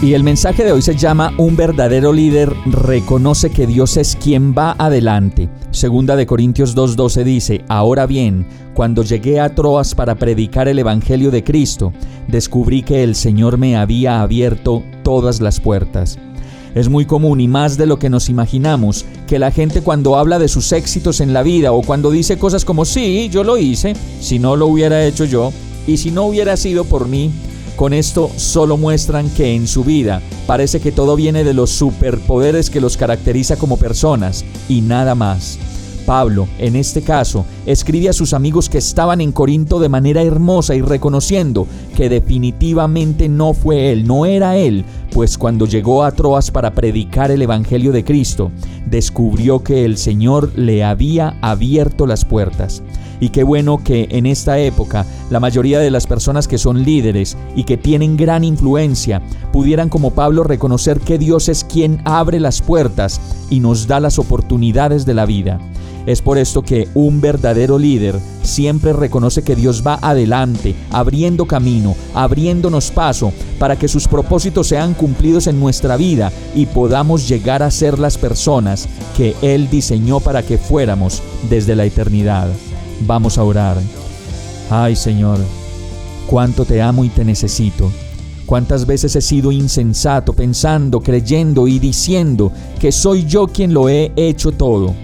Y el mensaje de hoy se llama Un verdadero líder reconoce que Dios es quien va adelante. Segunda de Corintios 2:12 dice, Ahora bien, cuando llegué a Troas para predicar el Evangelio de Cristo, descubrí que el Señor me había abierto todas las puertas. Es muy común y más de lo que nos imaginamos que la gente cuando habla de sus éxitos en la vida o cuando dice cosas como sí, yo lo hice, si no lo hubiera hecho yo, y si no hubiera sido por mí, con esto solo muestran que en su vida parece que todo viene de los superpoderes que los caracteriza como personas y nada más. Pablo, en este caso, escribe a sus amigos que estaban en Corinto de manera hermosa y reconociendo que definitivamente no fue él, no era él, pues cuando llegó a Troas para predicar el Evangelio de Cristo, descubrió que el Señor le había abierto las puertas. Y qué bueno que en esta época la mayoría de las personas que son líderes y que tienen gran influencia pudieran como Pablo reconocer que Dios es quien abre las puertas y nos da las oportunidades de la vida. Es por esto que un verdadero líder siempre reconoce que Dios va adelante, abriendo camino, abriéndonos paso para que sus propósitos sean cumplidos en nuestra vida y podamos llegar a ser las personas que Él diseñó para que fuéramos desde la eternidad. Vamos a orar. Ay Señor, cuánto te amo y te necesito. Cuántas veces he sido insensato pensando, creyendo y diciendo que soy yo quien lo he hecho todo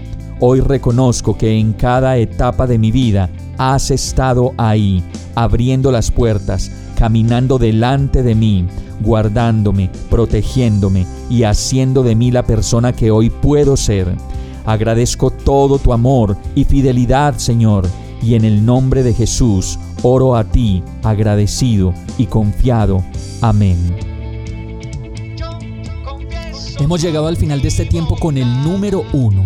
Hoy reconozco que en cada etapa de mi vida has estado ahí, abriendo las puertas, caminando delante de mí, guardándome, protegiéndome y haciendo de mí la persona que hoy puedo ser. Agradezco todo tu amor y fidelidad, Señor, y en el nombre de Jesús oro a ti, agradecido y confiado. Amén. Hemos llegado al final de este tiempo con el número uno